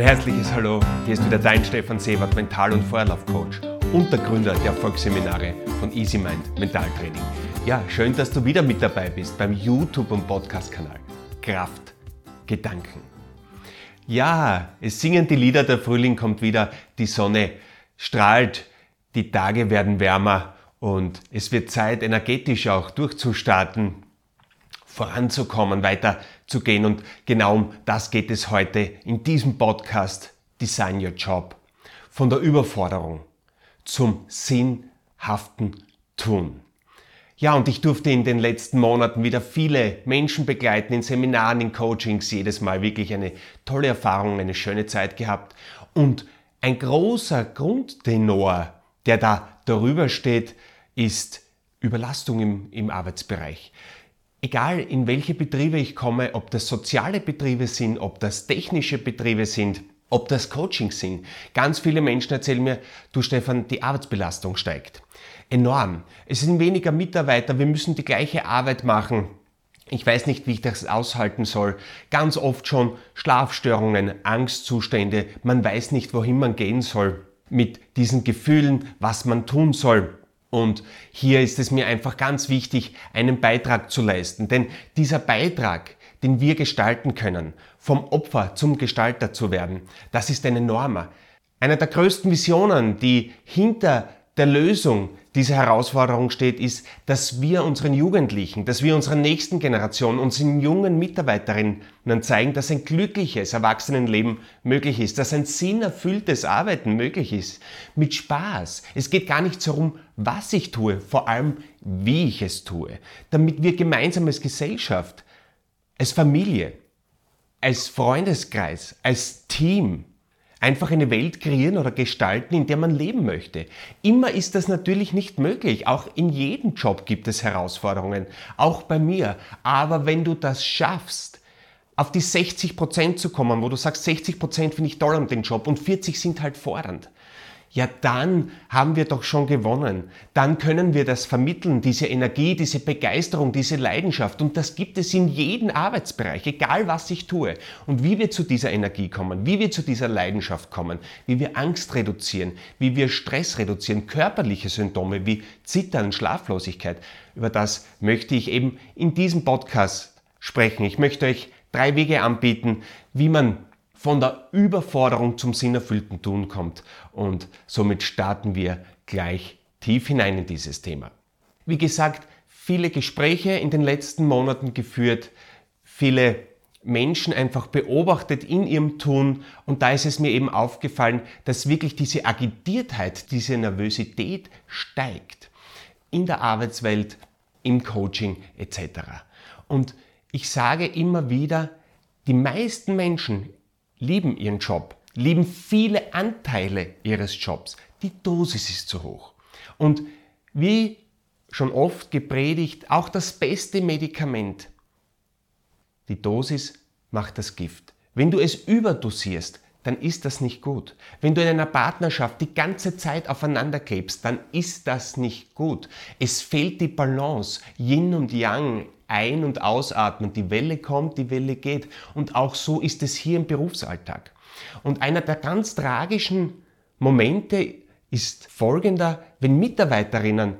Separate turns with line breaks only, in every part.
Ein herzliches Hallo, hier ist wieder dein Stefan Sebert, Mental- und Feuerlaufcoach und der Gründer der Erfolgsseminare von Easy Mind Mentaltraining. Ja, schön, dass du wieder mit dabei bist beim YouTube- und Podcast-Kanal Kraft Gedanken. Ja, es singen die Lieder, der Frühling kommt wieder, die Sonne strahlt, die Tage werden wärmer und es wird Zeit, energetisch auch durchzustarten, voranzukommen, weiterzugehen. Und genau um das geht es heute in diesem Podcast Design Your Job. Von der Überforderung zum sinnhaften Tun. Ja, und ich durfte in den letzten Monaten wieder viele Menschen begleiten, in Seminaren, in Coachings, jedes Mal wirklich eine tolle Erfahrung, eine schöne Zeit gehabt. Und ein großer Grundtenor, der da darüber steht, ist Überlastung im, im Arbeitsbereich. Egal in welche Betriebe ich komme, ob das soziale Betriebe sind, ob das technische Betriebe sind, ob das Coaching sind. Ganz viele Menschen erzählen mir, du Stefan, die Arbeitsbelastung steigt. Enorm. Es sind weniger Mitarbeiter, wir müssen die gleiche Arbeit machen. Ich weiß nicht, wie ich das aushalten soll. Ganz oft schon Schlafstörungen, Angstzustände, man weiß nicht, wohin man gehen soll mit diesen Gefühlen, was man tun soll. Und hier ist es mir einfach ganz wichtig, einen Beitrag zu leisten. Denn dieser Beitrag, den wir gestalten können, vom Opfer zum Gestalter zu werden, das ist ein enormer. Einer der größten Visionen, die hinter der Lösung dieser Herausforderung steht, ist, dass wir unseren Jugendlichen, dass wir unserer nächsten Generation, unseren jungen Mitarbeiterinnen zeigen, dass ein glückliches Erwachsenenleben möglich ist, dass ein sinnerfülltes Arbeiten möglich ist, mit Spaß. Es geht gar nicht darum, was ich tue, vor allem wie ich es tue, damit wir gemeinsam als Gesellschaft, als Familie, als Freundeskreis, als Team einfach eine Welt kreieren oder gestalten, in der man leben möchte. Immer ist das natürlich nicht möglich. Auch in jedem Job gibt es Herausforderungen, auch bei mir. Aber wenn du das schaffst, auf die 60 Prozent zu kommen, wo du sagst, 60 Prozent finde ich toll an den Job und 40 sind halt fordernd, ja dann haben wir doch schon gewonnen. Dann können wir das vermitteln, diese Energie, diese Begeisterung, diese Leidenschaft. Und das gibt es in jedem Arbeitsbereich, egal was ich tue. Und wie wir zu dieser Energie kommen, wie wir zu dieser Leidenschaft kommen, wie wir Angst reduzieren, wie wir Stress reduzieren, körperliche Symptome wie Zittern, Schlaflosigkeit, über das möchte ich eben in diesem Podcast sprechen. Ich möchte euch drei Wege anbieten, wie man von der Überforderung zum sinnerfüllten Tun kommt. Und somit starten wir gleich tief hinein in dieses Thema. Wie gesagt, viele Gespräche in den letzten Monaten geführt, viele Menschen einfach beobachtet in ihrem Tun und da ist es mir eben aufgefallen, dass wirklich diese Agitiertheit, diese Nervosität steigt in der Arbeitswelt, im Coaching etc. Und ich sage immer wieder, die meisten Menschen lieben ihren Job, lieben viele Anteile ihres Jobs. Die Dosis ist zu hoch. Und wie schon oft gepredigt, auch das beste Medikament, die Dosis macht das Gift. Wenn du es überdosierst, dann ist das nicht gut. Wenn du in einer Partnerschaft die ganze Zeit aufeinander klebst, dann ist das nicht gut. Es fehlt die Balance, Yin und Yang, ein- und ausatmen. Die Welle kommt, die Welle geht. Und auch so ist es hier im Berufsalltag. Und einer der ganz tragischen Momente ist folgender, wenn Mitarbeiterinnen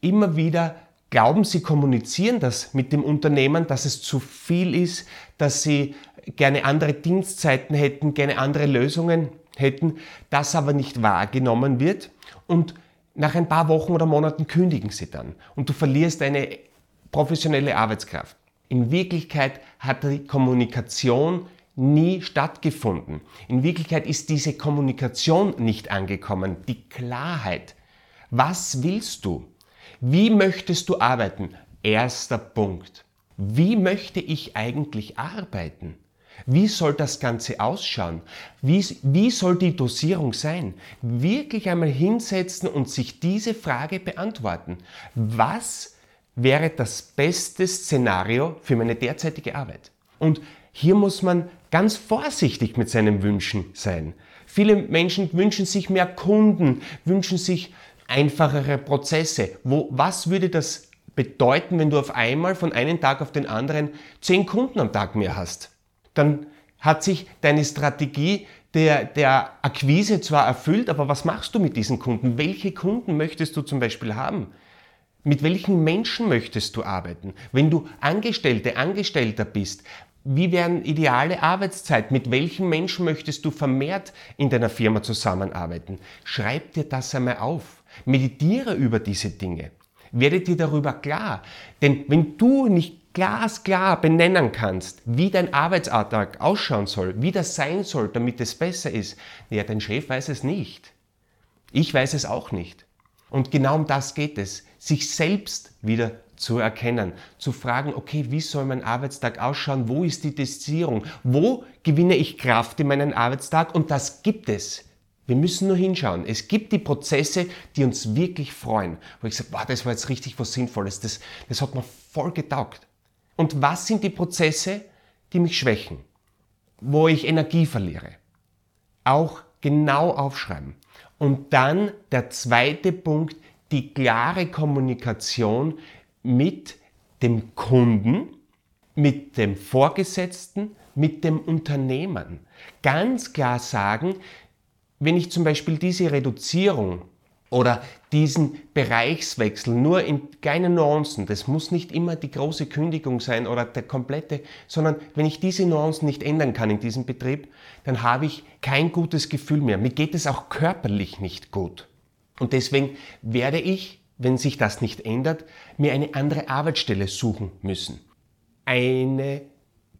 immer wieder glauben, sie kommunizieren das mit dem Unternehmen, dass es zu viel ist, dass sie gerne andere Dienstzeiten hätten, gerne andere Lösungen hätten, das aber nicht wahrgenommen wird und nach ein paar Wochen oder Monaten kündigen sie dann und du verlierst eine professionelle Arbeitskraft. In Wirklichkeit hat die Kommunikation nie stattgefunden. In Wirklichkeit ist diese Kommunikation nicht angekommen, die Klarheit. Was willst du? Wie möchtest du arbeiten? Erster Punkt. Wie möchte ich eigentlich arbeiten? Wie soll das Ganze ausschauen? Wie, wie soll die Dosierung sein? Wirklich einmal hinsetzen und sich diese Frage beantworten. Was wäre das beste Szenario für meine derzeitige Arbeit. Und hier muss man ganz vorsichtig mit seinen Wünschen sein. Viele Menschen wünschen sich mehr Kunden, wünschen sich einfachere Prozesse. Wo, was würde das bedeuten, wenn du auf einmal von einem Tag auf den anderen zehn Kunden am Tag mehr hast? Dann hat sich deine Strategie, der, der Akquise zwar erfüllt, aber was machst du mit diesen Kunden? Welche Kunden möchtest du zum Beispiel haben? Mit welchen Menschen möchtest du arbeiten? Wenn du Angestellte, Angestellter bist, wie wären ideale Arbeitszeit? Mit welchen Menschen möchtest du vermehrt in deiner Firma zusammenarbeiten? Schreib dir das einmal auf. Meditiere über diese Dinge. Werde dir darüber klar. Denn wenn du nicht glasklar benennen kannst, wie dein Arbeitsalltag ausschauen soll, wie das sein soll, damit es besser ist, ja, dein Chef weiß es nicht. Ich weiß es auch nicht. Und genau um das geht es, sich selbst wieder zu erkennen, zu fragen, okay, wie soll mein Arbeitstag ausschauen, wo ist die Destillierung, wo gewinne ich Kraft in meinen Arbeitstag und das gibt es. Wir müssen nur hinschauen. Es gibt die Prozesse, die uns wirklich freuen. Wo ich sage, wow, das war jetzt richtig was Sinnvolles, das, das hat mir voll getaugt. Und was sind die Prozesse, die mich schwächen, wo ich Energie verliere? Auch genau aufschreiben. Und dann der zweite Punkt, die klare Kommunikation mit dem Kunden, mit dem Vorgesetzten, mit dem Unternehmen. Ganz klar sagen, wenn ich zum Beispiel diese Reduzierung oder diesen Bereichswechsel nur in kleinen Nuancen, das muss nicht immer die große Kündigung sein oder der komplette, sondern wenn ich diese Nuancen nicht ändern kann in diesem Betrieb, dann habe ich kein gutes Gefühl mehr. Mir geht es auch körperlich nicht gut. Und deswegen werde ich wenn sich das nicht ändert, mir eine andere Arbeitsstelle suchen müssen. Eine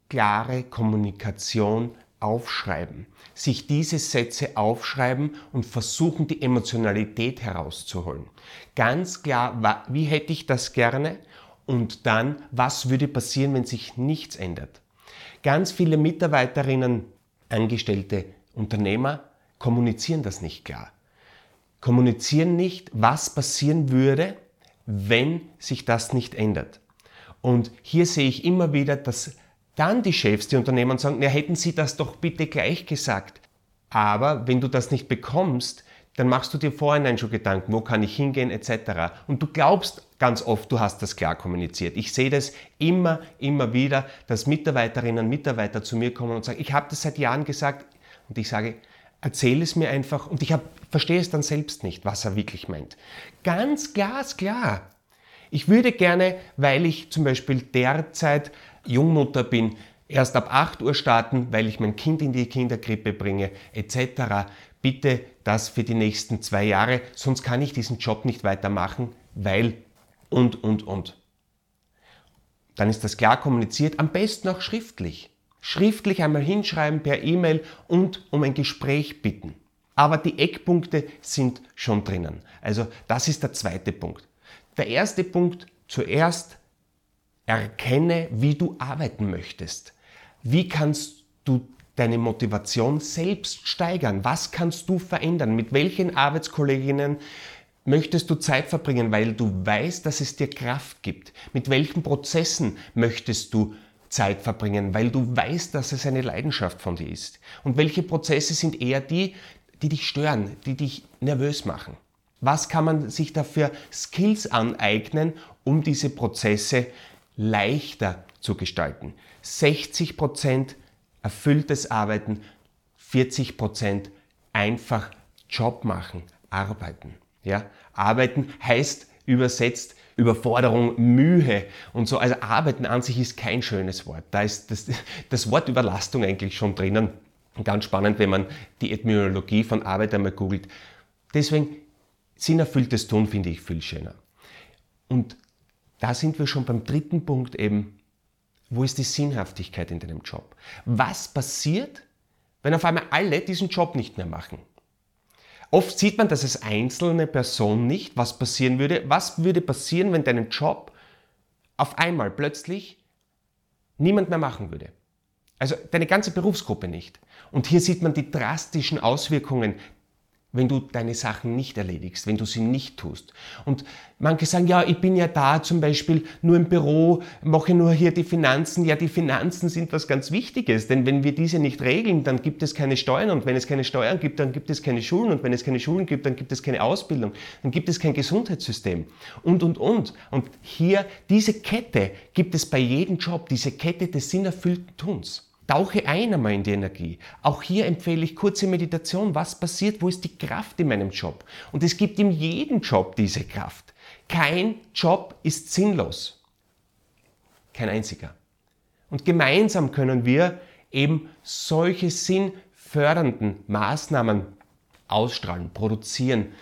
klare Kommunikation aufschreiben, sich diese Sätze aufschreiben und versuchen, die Emotionalität herauszuholen. Ganz klar, wie hätte ich das gerne und dann, was würde passieren, wenn sich nichts ändert. Ganz viele Mitarbeiterinnen, Angestellte, Unternehmer kommunizieren das nicht klar kommunizieren nicht, was passieren würde, wenn sich das nicht ändert. Und hier sehe ich immer wieder, dass dann die Chefs, die Unternehmen sagen, ja, hätten Sie das doch bitte gleich gesagt. Aber wenn du das nicht bekommst, dann machst du dir vorhinein schon Gedanken, wo kann ich hingehen etc. Und du glaubst ganz oft, du hast das klar kommuniziert. Ich sehe das immer, immer wieder, dass Mitarbeiterinnen und Mitarbeiter zu mir kommen und sagen, ich habe das seit Jahren gesagt und ich sage, erzähle es mir einfach und ich hab, verstehe es dann selbst nicht, was er wirklich meint. Ganz glasklar. Ich würde gerne, weil ich zum Beispiel derzeit Jungmutter bin, erst ab 8 Uhr starten, weil ich mein Kind in die Kinderkrippe bringe, etc. Bitte das für die nächsten zwei Jahre, sonst kann ich diesen Job nicht weitermachen, weil und, und, und. Dann ist das klar kommuniziert, am besten auch schriftlich schriftlich einmal hinschreiben per E-Mail und um ein Gespräch bitten. Aber die Eckpunkte sind schon drinnen. Also das ist der zweite Punkt. Der erste Punkt, zuerst erkenne, wie du arbeiten möchtest. Wie kannst du deine Motivation selbst steigern? Was kannst du verändern? Mit welchen Arbeitskolleginnen möchtest du Zeit verbringen, weil du weißt, dass es dir Kraft gibt? Mit welchen Prozessen möchtest du Zeit verbringen, weil du weißt, dass es eine Leidenschaft von dir ist. Und welche Prozesse sind eher die, die dich stören, die dich nervös machen? Was kann man sich dafür Skills aneignen, um diese Prozesse leichter zu gestalten? 60% erfülltes Arbeiten, 40% einfach Job machen, arbeiten. Ja? Arbeiten heißt übersetzt Überforderung, Mühe und so. Also Arbeiten an sich ist kein schönes Wort. Da ist das, das Wort Überlastung eigentlich schon drinnen. Ganz spannend, wenn man die Etymologie von Arbeit einmal googelt. Deswegen sinnerfülltes Tun finde ich viel schöner. Und da sind wir schon beim dritten Punkt eben, wo ist die Sinnhaftigkeit in deinem Job? Was passiert, wenn auf einmal alle diesen Job nicht mehr machen? Oft sieht man das als einzelne Person nicht, was passieren würde. Was würde passieren, wenn deinen Job auf einmal plötzlich niemand mehr machen würde? Also deine ganze Berufsgruppe nicht. Und hier sieht man die drastischen Auswirkungen, wenn du deine Sachen nicht erledigst, wenn du sie nicht tust. Und manche sagen, ja, ich bin ja da zum Beispiel nur im Büro, mache nur hier die Finanzen. Ja, die Finanzen sind was ganz Wichtiges, denn wenn wir diese nicht regeln, dann gibt es keine Steuern und wenn es keine Steuern gibt, dann gibt es keine Schulen und wenn es keine Schulen gibt, dann gibt es keine Ausbildung, dann gibt es kein Gesundheitssystem und, und, und. Und hier, diese Kette gibt es bei jedem Job, diese Kette des sinnerfüllten Tuns. Tauche ein einmal in die Energie. Auch hier empfehle ich kurze Meditation. Was passiert? Wo ist die Kraft in meinem Job? Und es gibt in jedem Job diese Kraft. Kein Job ist sinnlos. Kein einziger. Und gemeinsam können wir eben solche sinnfördernden Maßnahmen ausstrahlen, produzieren,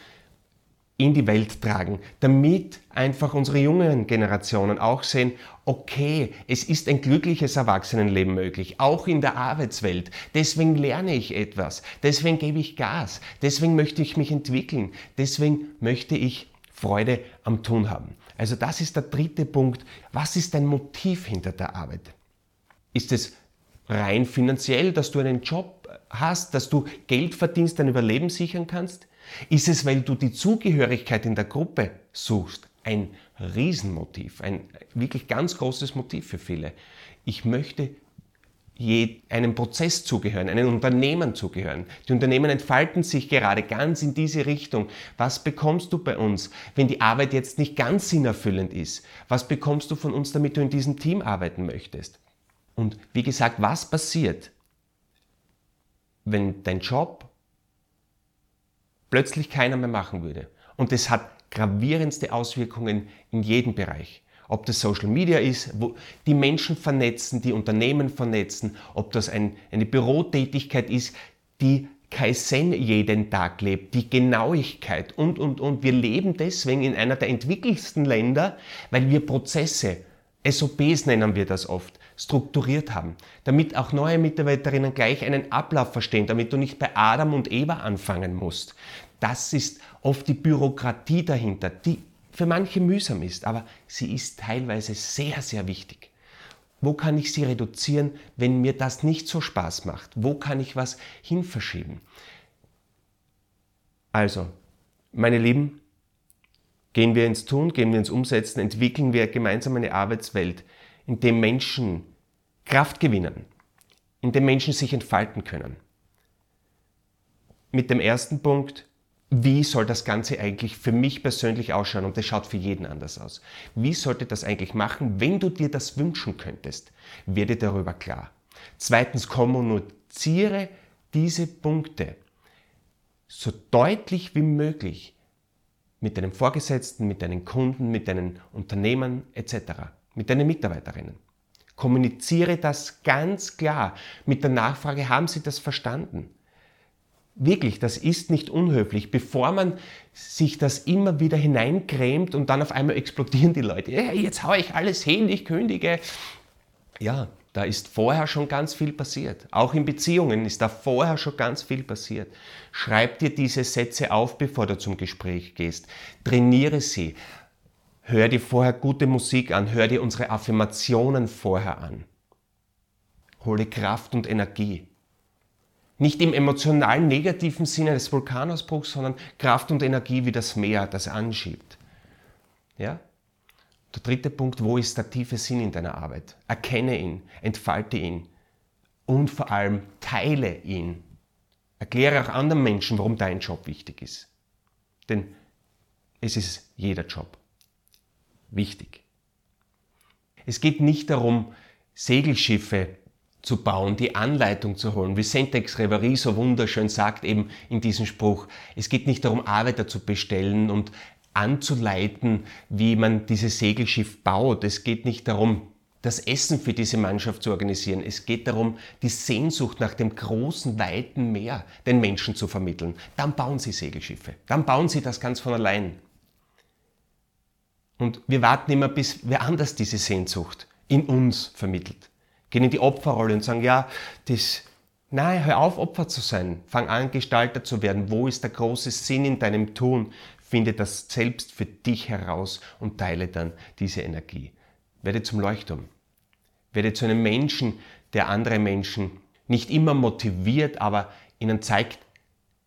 in die Welt tragen, damit einfach unsere jungen Generationen auch sehen, okay, es ist ein glückliches Erwachsenenleben möglich, auch in der Arbeitswelt. Deswegen lerne ich etwas, deswegen gebe ich Gas, deswegen möchte ich mich entwickeln, deswegen möchte ich Freude am Tun haben. Also das ist der dritte Punkt. Was ist dein Motiv hinter der Arbeit? Ist es rein finanziell, dass du einen Job hast, dass du Geld verdienst, dein Überleben sichern kannst? Ist es, weil du die Zugehörigkeit in der Gruppe suchst? Ein Riesenmotiv, ein wirklich ganz großes Motiv für viele. Ich möchte einem Prozess zugehören, einem Unternehmen zugehören. Die Unternehmen entfalten sich gerade ganz in diese Richtung. Was bekommst du bei uns, wenn die Arbeit jetzt nicht ganz sinnerfüllend ist? Was bekommst du von uns, damit du in diesem Team arbeiten möchtest? Und wie gesagt, was passiert, wenn dein Job plötzlich keiner mehr machen würde? Und es hat gravierendste Auswirkungen in jedem Bereich. Ob das Social Media ist, wo die Menschen vernetzen, die Unternehmen vernetzen, ob das ein, eine Bürotätigkeit ist, die Kaizen jeden Tag lebt, die Genauigkeit und, und, und. Wir leben deswegen in einer der entwickelsten Länder, weil wir Prozesse, SOPs nennen wir das oft, strukturiert haben, damit auch neue Mitarbeiterinnen gleich einen Ablauf verstehen, damit du nicht bei Adam und Eva anfangen musst. Das ist oft die Bürokratie dahinter, die für manche mühsam ist, aber sie ist teilweise sehr, sehr wichtig. Wo kann ich sie reduzieren, wenn mir das nicht so Spaß macht? Wo kann ich was hinverschieben? Also, meine Lieben, gehen wir ins Tun, gehen wir ins Umsetzen, entwickeln wir gemeinsam eine Arbeitswelt, in der Menschen Kraft gewinnen, in der Menschen sich entfalten können. Mit dem ersten Punkt, wie soll das Ganze eigentlich für mich persönlich ausschauen? Und das schaut für jeden anders aus. Wie sollte das eigentlich machen, wenn du dir das wünschen könntest? Werde darüber klar. Zweitens, kommuniziere diese Punkte so deutlich wie möglich mit deinen Vorgesetzten, mit deinen Kunden, mit deinen Unternehmen etc., mit deinen Mitarbeiterinnen. Kommuniziere das ganz klar mit der Nachfrage, haben Sie das verstanden? Wirklich, das ist nicht unhöflich, bevor man sich das immer wieder hineincremt und dann auf einmal explodieren die Leute. Hey, jetzt haue ich alles hin, ich kündige. Ja, da ist vorher schon ganz viel passiert. Auch in Beziehungen ist da vorher schon ganz viel passiert. Schreib dir diese Sätze auf, bevor du zum Gespräch gehst. Trainiere sie. Hör dir vorher gute Musik an. Hör dir unsere Affirmationen vorher an. Hole Kraft und Energie. Nicht im emotional negativen Sinne des Vulkanausbruchs, sondern Kraft und Energie wie das Meer, das anschiebt. Ja? Der dritte Punkt, wo ist der tiefe Sinn in deiner Arbeit? Erkenne ihn, entfalte ihn und vor allem teile ihn. Erkläre auch anderen Menschen, warum dein Job wichtig ist. Denn es ist jeder Job wichtig. Es geht nicht darum, Segelschiffe zu bauen, die Anleitung zu holen. Wie Sentex Reverie so wunderschön sagt eben in diesem Spruch, es geht nicht darum, Arbeiter zu bestellen und anzuleiten, wie man dieses Segelschiff baut. Es geht nicht darum, das Essen für diese Mannschaft zu organisieren. Es geht darum, die Sehnsucht nach dem großen, weiten Meer den Menschen zu vermitteln. Dann bauen sie Segelschiffe. Dann bauen sie das ganz von allein. Und wir warten immer, bis wer anders diese Sehnsucht in uns vermittelt gehen in die Opferrolle und sagen, ja, das, nein, hör auf, Opfer zu sein. Fang an, Gestalter zu werden. Wo ist der große Sinn in deinem Tun? Finde das selbst für dich heraus und teile dann diese Energie. Werde zum Leuchtturm. Werde zu einem Menschen, der andere Menschen nicht immer motiviert, aber ihnen zeigt,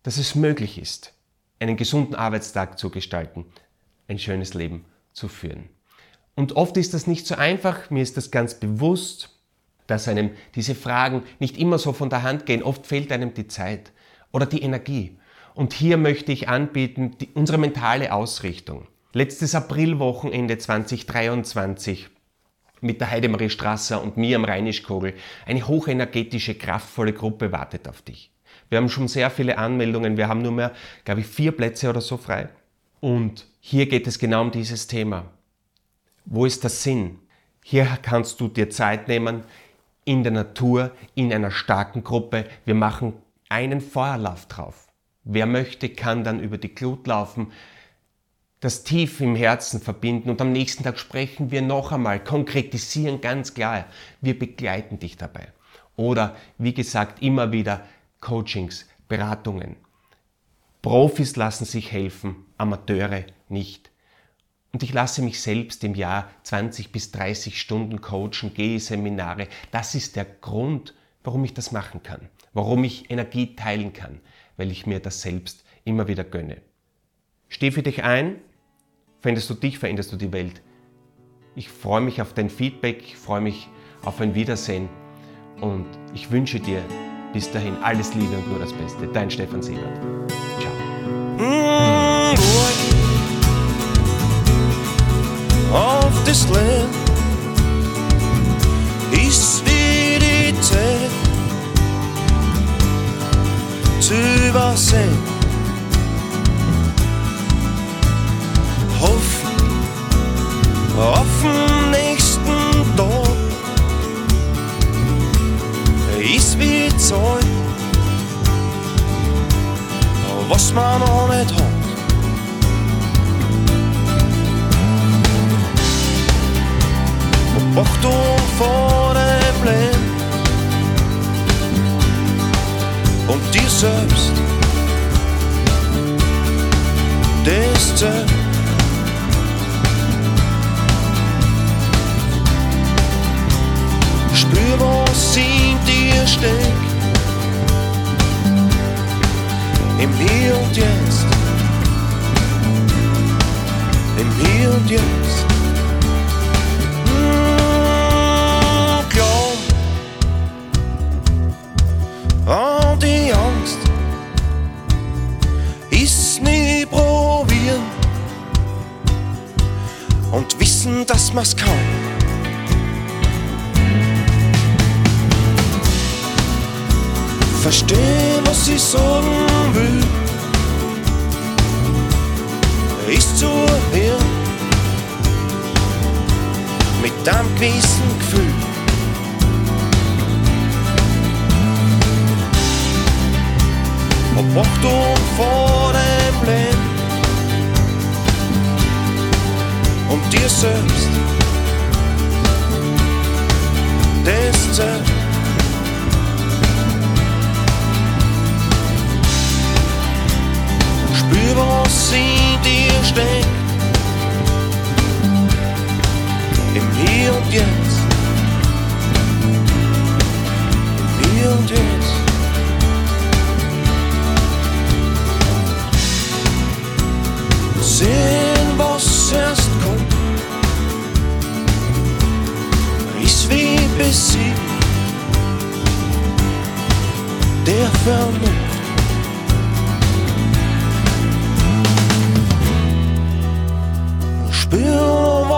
dass es möglich ist, einen gesunden Arbeitstag zu gestalten, ein schönes Leben zu führen. Und oft ist das nicht so einfach, mir ist das ganz bewusst, dass einem diese Fragen nicht immer so von der Hand gehen. Oft fehlt einem die Zeit oder die Energie. Und hier möchte ich anbieten die, unsere mentale Ausrichtung. Letztes Aprilwochenende 2023 mit der Heidemarie Strasser und mir am Rheinischkogel. Eine hochenergetische, kraftvolle Gruppe wartet auf dich. Wir haben schon sehr viele Anmeldungen. Wir haben nur mehr, glaube ich, vier Plätze oder so frei. Und hier geht es genau um dieses Thema. Wo ist der Sinn? Hier kannst du dir Zeit nehmen in der Natur, in einer starken Gruppe. Wir machen einen Feuerlauf drauf. Wer möchte, kann dann über die Glut laufen, das tief im Herzen verbinden und am nächsten Tag sprechen wir noch einmal, konkretisieren ganz klar. Wir begleiten dich dabei. Oder wie gesagt, immer wieder Coachings, Beratungen. Profis lassen sich helfen, Amateure nicht. Und ich lasse mich selbst im Jahr 20 bis 30 Stunden coachen, gehe Seminare. Das ist der Grund, warum ich das machen kann, warum ich Energie teilen kann, weil ich mir das selbst immer wieder gönne. Steh für dich ein, veränderst du dich, veränderst du die Welt. Ich freue mich auf dein Feedback, ich freue mich auf ein Wiedersehen und ich wünsche dir bis dahin alles Liebe und nur das Beste. Dein Stefan Siebert.
This land die Zeit zu übersehen. Hoffen auf den nächsten Tag ist wie Zeug, was man noch nicht hat. Achtung vor dem Leben und dir selbst. Das zählt. Spür, was in dir steckt. Im Hier und Jetzt. Im Hier und Jetzt. Und wissen, dass man's kann. Verstehen, was ich sagen will, ist zu hören mit einem gewissen Gefühl. Op Achtung vor dem Leben und dir selbst. Das zählt.